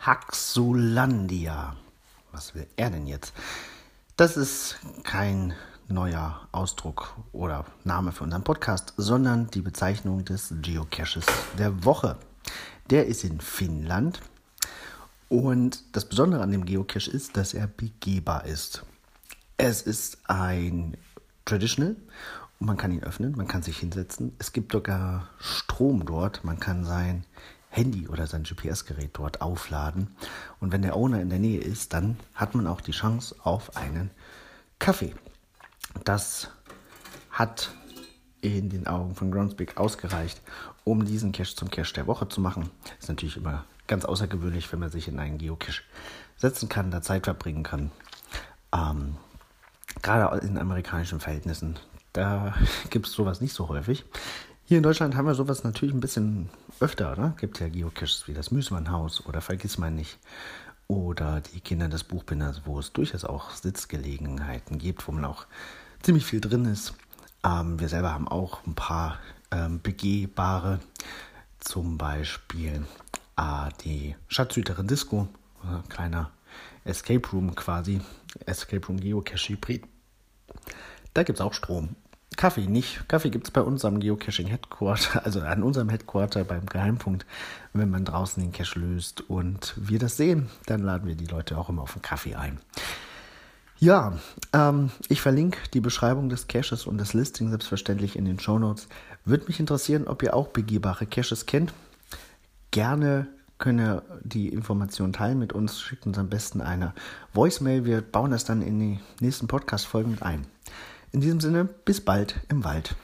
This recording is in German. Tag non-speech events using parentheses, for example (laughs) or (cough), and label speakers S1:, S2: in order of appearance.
S1: Haxulandia. Was will er denn jetzt? Das ist kein neuer Ausdruck oder Name für unseren Podcast, sondern die Bezeichnung des Geocaches der Woche. Der ist in Finnland und das Besondere an dem Geocache ist, dass er begehbar ist. Es ist ein Traditional und man kann ihn öffnen, man kann sich hinsetzen. Es gibt sogar Strom dort, man kann sein Handy oder sein GPS-Gerät dort aufladen. Und wenn der Owner in der Nähe ist, dann hat man auch die Chance auf einen Kaffee. Das hat in den Augen von Groundspeak ausgereicht, um diesen Cache zum Cache der Woche zu machen. Ist natürlich immer ganz außergewöhnlich, wenn man sich in einen Geocache setzen kann, da Zeit verbringen kann. Ähm, gerade in amerikanischen Verhältnissen, da (laughs) gibt es sowas nicht so häufig. Hier in Deutschland haben wir sowas natürlich ein bisschen öfter, oder? Gibt ja Geocaches wie das Müßmannhaus oder Vergiss mal nicht. Oder die Kinder des Buchbinders, wo es durchaus auch Sitzgelegenheiten gibt, wo man auch ziemlich viel drin ist. Ähm, wir selber haben auch ein paar ähm, begehbare, zum Beispiel äh, die Schatzhüterin Disco, äh, kleiner Escape Room quasi, Escape Room Geocache Hybrid. Da gibt es auch Strom Kaffee nicht. Kaffee gibt es bei uns am Geocaching Headquarter, (laughs) also an unserem Headquarter beim Geheimpunkt, wenn man draußen den Cache löst und wir das sehen, dann laden wir die Leute auch immer auf einen Kaffee ein. Ja, ähm, ich verlinke die Beschreibung des Caches und das Listing selbstverständlich in den Show Notes. Würde mich interessieren, ob ihr auch begehbare Caches kennt. Gerne könnt ihr die Informationen teilen mit uns. Schickt uns am besten eine Voicemail. Wir bauen das dann in die nächsten Podcast-Folgen mit ein. In diesem Sinne, bis bald im Wald.